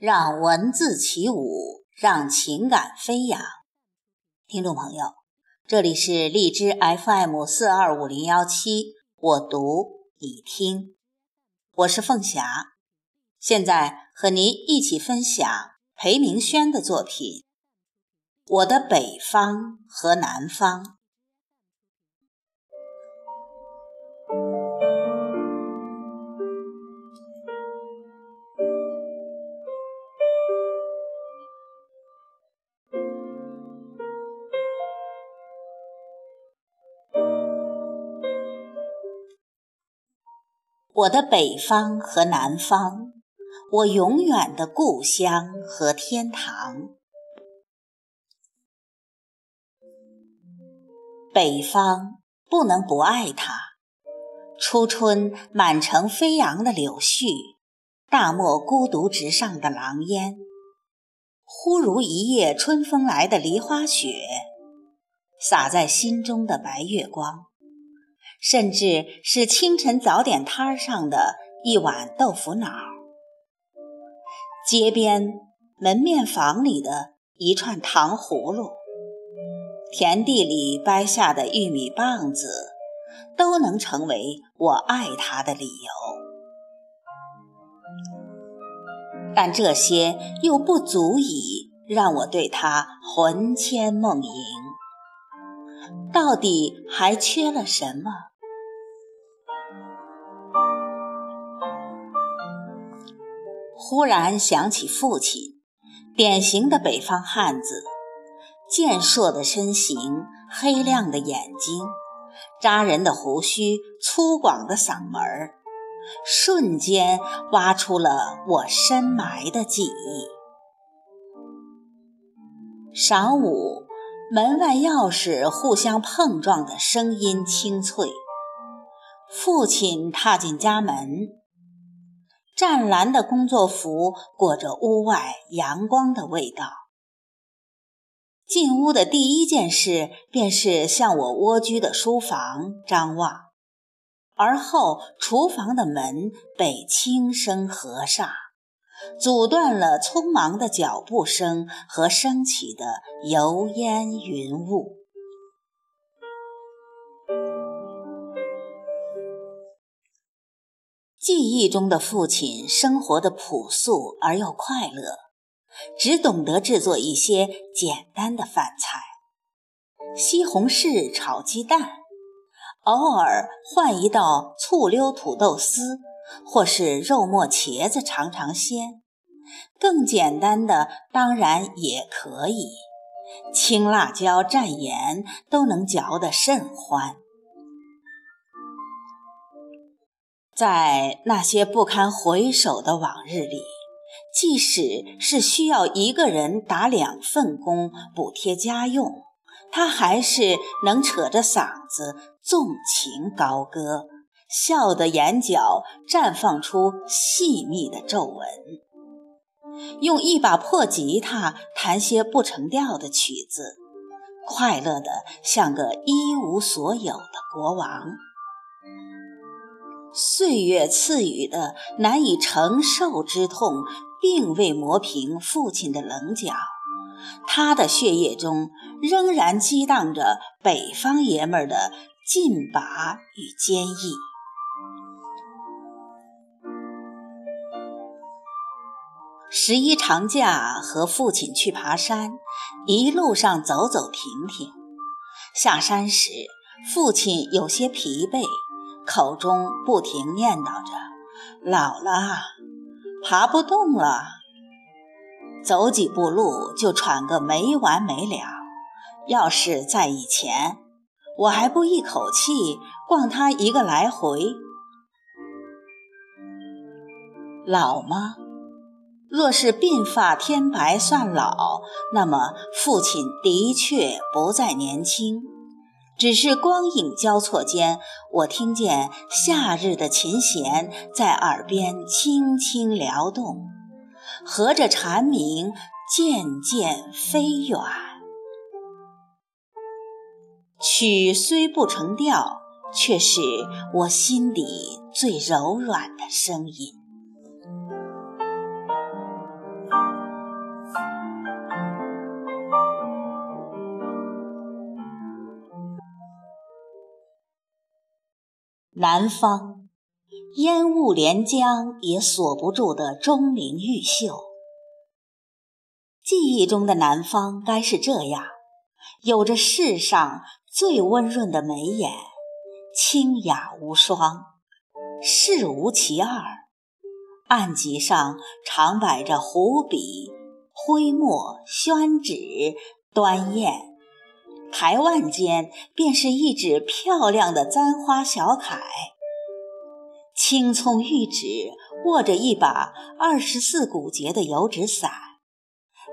让文字起舞，让情感飞扬。听众朋友，这里是荔枝 FM 四二五零幺七，我读你听，我是凤霞，现在和您一起分享裴明轩的作品《我的北方和南方》。我的北方和南方，我永远的故乡和天堂。北方不能不爱它，初春满城飞扬的柳絮，大漠孤独直上的狼烟，忽如一夜春风来的梨花雪，洒在心中的白月光。甚至是清晨早点摊上的一碗豆腐脑，街边门面房里的一串糖葫芦，田地里掰下的玉米棒子，都能成为我爱他的理由。但这些又不足以让我对他魂牵梦萦。到底还缺了什么？忽然想起父亲，典型的北方汉子，健硕的身形，黑亮的眼睛，扎人的胡须，粗犷的嗓门儿，瞬间挖出了我深埋的记忆。晌午，门外钥匙互相碰撞的声音清脆，父亲踏进家门。湛蓝的工作服裹着屋外阳光的味道。进屋的第一件事便是向我蜗居的书房张望，而后厨房的门被轻声合上，阻断了匆忙的脚步声和升起的油烟云雾。记忆中的父亲生活的朴素而又快乐，只懂得制作一些简单的饭菜：西红柿炒鸡蛋，偶尔换一道醋溜土豆丝，或是肉末茄子尝尝鲜。更简单的当然也可以，青辣椒蘸盐都能嚼得甚欢。在那些不堪回首的往日里，即使是需要一个人打两份工补贴家用，他还是能扯着嗓子纵情高歌，笑得眼角绽放出细密的皱纹，用一把破吉他弹些不成调的曲子，快乐的像个一无所有的国王。岁月赐予的难以承受之痛，并未磨平父亲的棱角。他的血液中仍然激荡着北方爷们儿的劲拔与坚毅。十一长假和父亲去爬山，一路上走走停停。下山时，父亲有些疲惫。口中不停念叨着：“老了，爬不动了，走几步路就喘个没完没了。要是在以前，我还不一口气逛他一个来回。老吗？若是鬓发天白算老，那么父亲的确不再年轻。”只是光影交错间，我听见夏日的琴弦在耳边轻轻撩动，和着蝉鸣渐渐飞远。曲虽不成调，却是我心底最柔软的声音。南方，烟雾连江也锁不住的钟灵毓秀。记忆中的南方该是这样，有着世上最温润的眉眼，清雅无双，世无其二。案几上常摆着湖笔、徽墨、宣纸、端砚。台腕间便是一纸漂亮的簪花小楷，青葱玉指握着一把二十四骨节的油纸伞，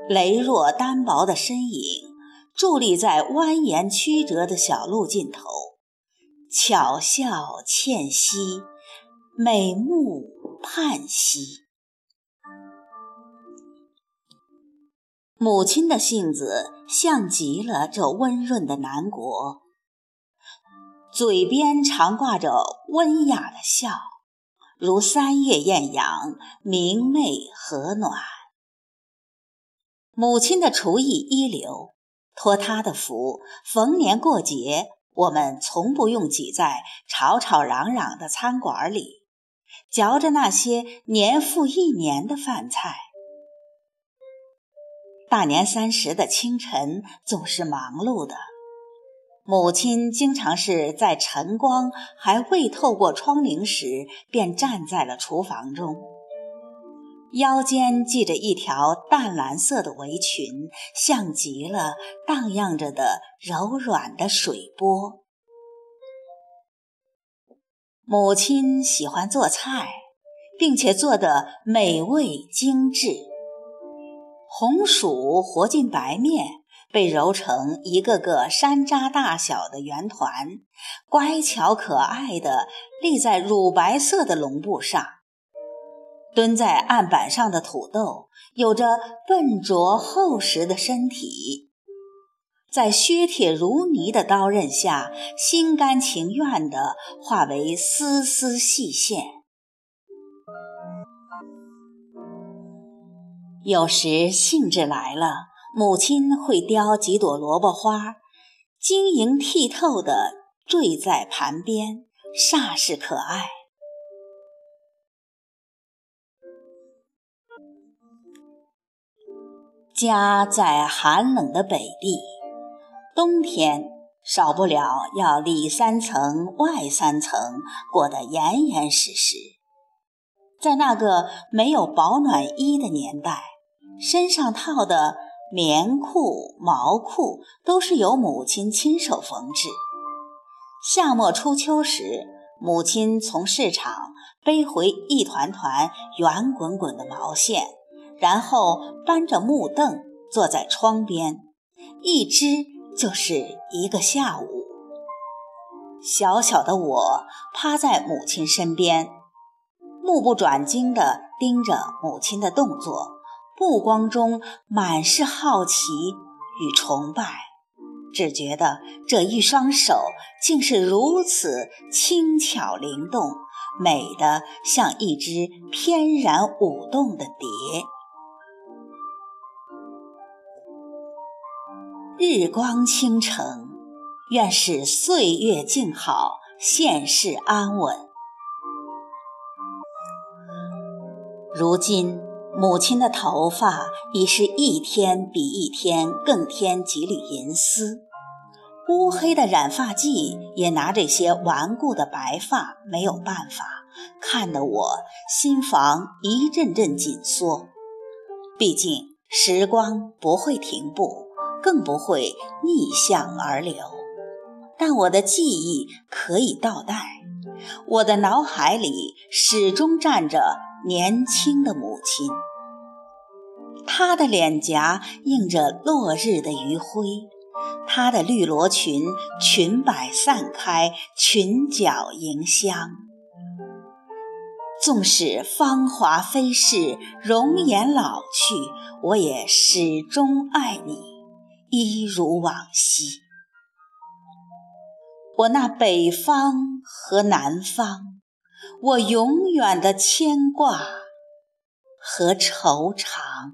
羸弱单薄的身影伫立在蜿蜒曲折的小路尽头，巧笑倩兮，美目盼兮。母亲的性子像极了这温润的南国，嘴边常挂着温雅的笑，如三月艳阳，明媚和暖。母亲的厨艺一流，托她的福，逢年过节，我们从不用挤在吵吵嚷嚷的餐馆里，嚼着那些年复一年的饭菜。大年三十的清晨总是忙碌的，母亲经常是在晨光还未透过窗棂时，便站在了厨房中，腰间系着一条淡蓝色的围裙，像极了荡漾着的柔软的水波。母亲喜欢做菜，并且做得美味精致。红薯和进白面，被揉成一个个山楂大小的圆团，乖巧可爱的立在乳白色的笼布上。蹲在案板上的土豆，有着笨拙厚实的身体，在削铁如泥的刀刃下，心甘情愿地化为丝丝细线。有时兴致来了，母亲会雕几朵萝卜花，晶莹剔透的缀在盘边，煞是可爱。家在寒冷的北地，冬天少不了要里三层外三层，过得严严实实。在那个没有保暖衣的年代。身上套的棉裤、毛裤都是由母亲亲手缝制。夏末初秋时，母亲从市场背回一团团圆滚滚的毛线，然后搬着木凳坐在窗边，一织就是一个下午。小小的我趴在母亲身边，目不转睛地盯着母亲的动作。目光中满是好奇与崇拜，只觉得这一双手竟是如此轻巧灵动，美得像一只翩然舞动的蝶。日光倾城，愿是岁月静好，现世安稳。如今。母亲的头发已是一天比一天更添几缕银丝，乌黑的染发剂也拿这些顽固的白发没有办法，看得我心房一阵阵紧缩。毕竟时光不会停步，更不会逆向而流，但我的记忆可以倒带，我的脑海里始终站着年轻的母亲。她的脸颊映着落日的余晖，她的绿罗裙裙摆散开，裙角迎香。纵使芳华飞逝，容颜老去，我也始终爱你，一如往昔。我那北方和南方，我永远的牵挂和惆怅。